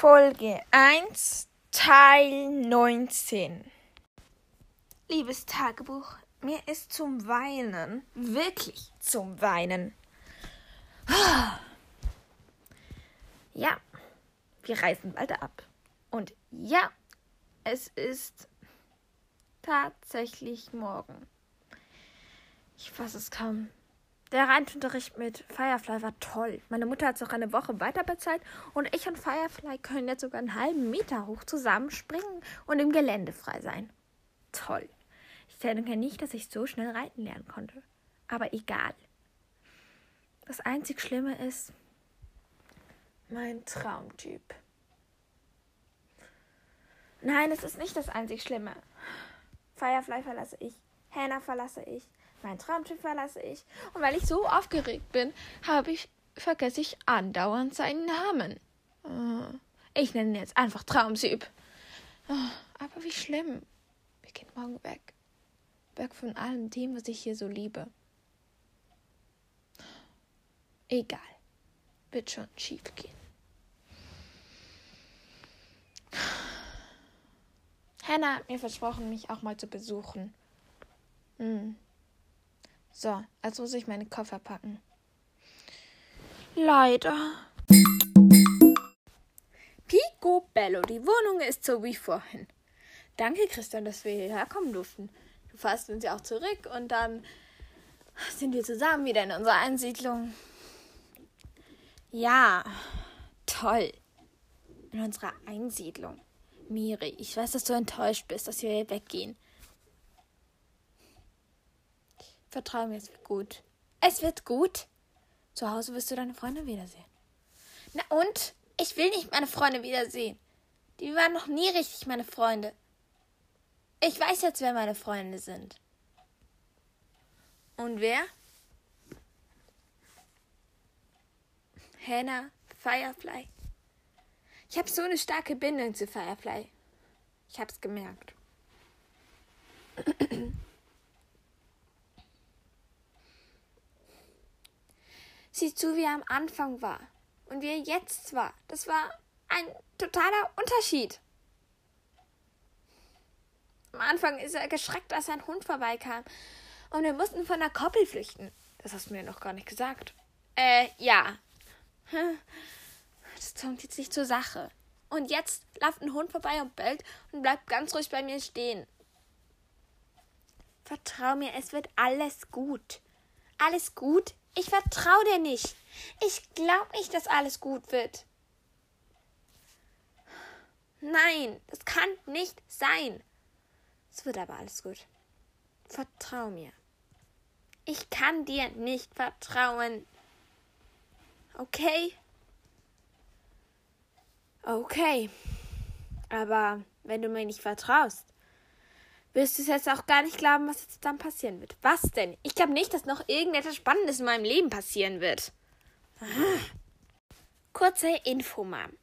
Folge 1, Teil 19. Liebes Tagebuch, mir ist zum Weinen, wirklich zum Weinen. Ja, wir reisen bald ab. Und ja, es ist tatsächlich morgen. Ich fasse es kaum. Der Reitunterricht mit Firefly war toll. Meine Mutter hat es auch eine Woche weiter bezahlt und ich und Firefly können jetzt sogar einen halben Meter hoch zusammenspringen und im Gelände frei sein. Toll. Ich denke nicht, dass ich so schnell reiten lernen konnte. Aber egal. Das einzig Schlimme ist mein Traumtyp. Nein, es ist nicht das einzig Schlimme. Firefly verlasse ich, Hannah verlasse ich, mein Traumtyp verlasse ich. Und weil ich so aufgeregt bin, habe ich, vergesse ich andauernd seinen Namen. Äh, ich nenne ihn jetzt einfach Traumtyp. Äh, aber wie schlimm. Wir gehen morgen weg. Weg von allem dem, was ich hier so liebe. Egal. Wird schon schief gehen. Hannah hat mir versprochen, mich auch mal zu besuchen. Hm. So, also muss ich meine Koffer packen. Leider. Picobello, die Wohnung ist so wie vorhin. Danke, Christian, dass wir hierher kommen durften. Du fährst uns ja auch zurück und dann sind wir zusammen wieder in unserer Einsiedlung. Ja, toll. In unserer Einsiedlung. Miri, ich weiß, dass du enttäuscht bist, dass wir hier weggehen. Vertrau mir, es wird gut. Es wird gut. Zu Hause wirst du deine Freunde wiedersehen. Na und? Ich will nicht meine Freunde wiedersehen. Die waren noch nie richtig meine Freunde. Ich weiß jetzt, wer meine Freunde sind. Und wer? Hannah, Firefly. Ich habe so eine starke Bindung zu Firefly. Ich hab's gemerkt. Sieh zu, wie er am Anfang war und wie er jetzt war. Das war ein totaler Unterschied. Am Anfang ist er geschreckt, als ein Hund vorbeikam. Und wir mussten von der Koppel flüchten. Das hast du mir noch gar nicht gesagt. Äh, ja. Das kommt jetzt nicht zur Sache. Und jetzt läuft ein Hund vorbei und bellt und bleibt ganz ruhig bei mir stehen. Vertrau mir, es wird alles gut. Alles gut ich vertraue dir nicht. Ich glaube nicht, dass alles gut wird. Nein, das kann nicht sein. Es wird aber alles gut. Vertrau mir. Ich kann dir nicht vertrauen. Okay? Okay. Aber wenn du mir nicht vertraust, wirst du es jetzt auch gar nicht glauben, was jetzt dann passieren wird. Was denn? Ich glaube nicht, dass noch irgendetwas Spannendes in meinem Leben passieren wird. Kurze Info, Mom.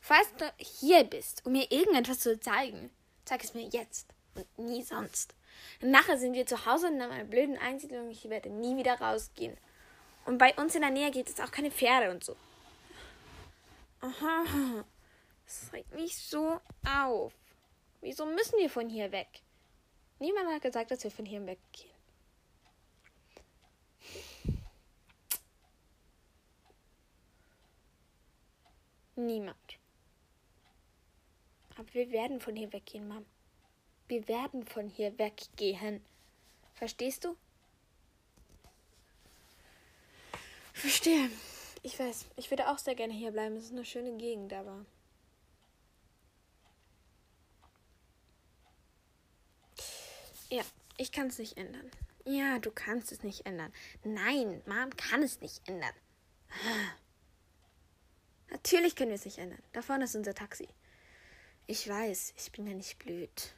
Falls du hier bist, um mir irgendetwas zu zeigen, zeig es mir jetzt und nie sonst. nachher sind wir zu Hause in einer blöden Einsiedlung. Ich werde nie wieder rausgehen. Und bei uns in der Nähe gibt es auch keine Pferde und so. Aha. Das regt mich so auf. Wieso müssen wir von hier weg? Niemand hat gesagt, dass wir von hier weggehen. Niemand. Aber wir werden von hier weggehen, Mom. Wir werden von hier weggehen. Verstehst du? Verstehe. Ich weiß, ich würde auch sehr gerne hier bleiben. Es ist eine schöne Gegend, aber Ja, ich kann es nicht ändern. Ja, du kannst es nicht ändern. Nein, Mom kann es nicht ändern. Natürlich können wir es nicht ändern. Da vorne ist unser Taxi. Ich weiß, ich bin ja nicht blöd.